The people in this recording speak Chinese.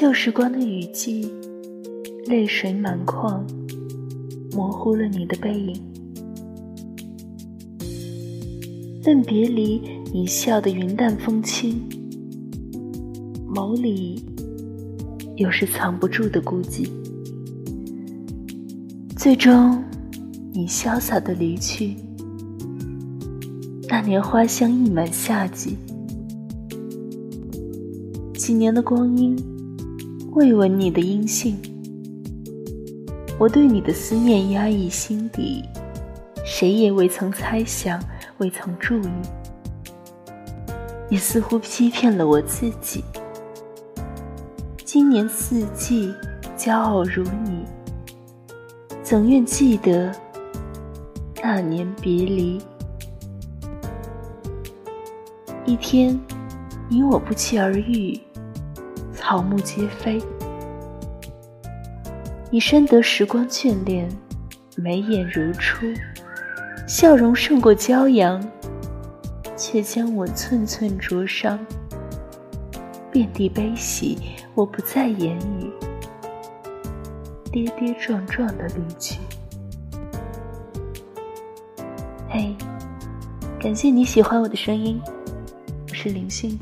旧时光的雨季，泪水满眶，模糊了你的背影。论别离，你笑得云淡风轻，眸里有时藏不住的孤寂。最终，你潇洒的离去。那年花香溢满夏季，几年的光阴，未闻你的音信。我对你的思念压抑心底，谁也未曾猜想，未曾注意。也似乎欺骗了我自己。今年四季，骄傲如你。怎愿记得那年别离？一天，你我不期而遇，草木皆非。你深得时光眷恋，眉眼如初，笑容胜过骄阳，却将我寸寸灼伤。遍地悲喜，我不再言语。跌跌撞撞的离去。嘿，感谢你喜欢我的声音，我是林讯。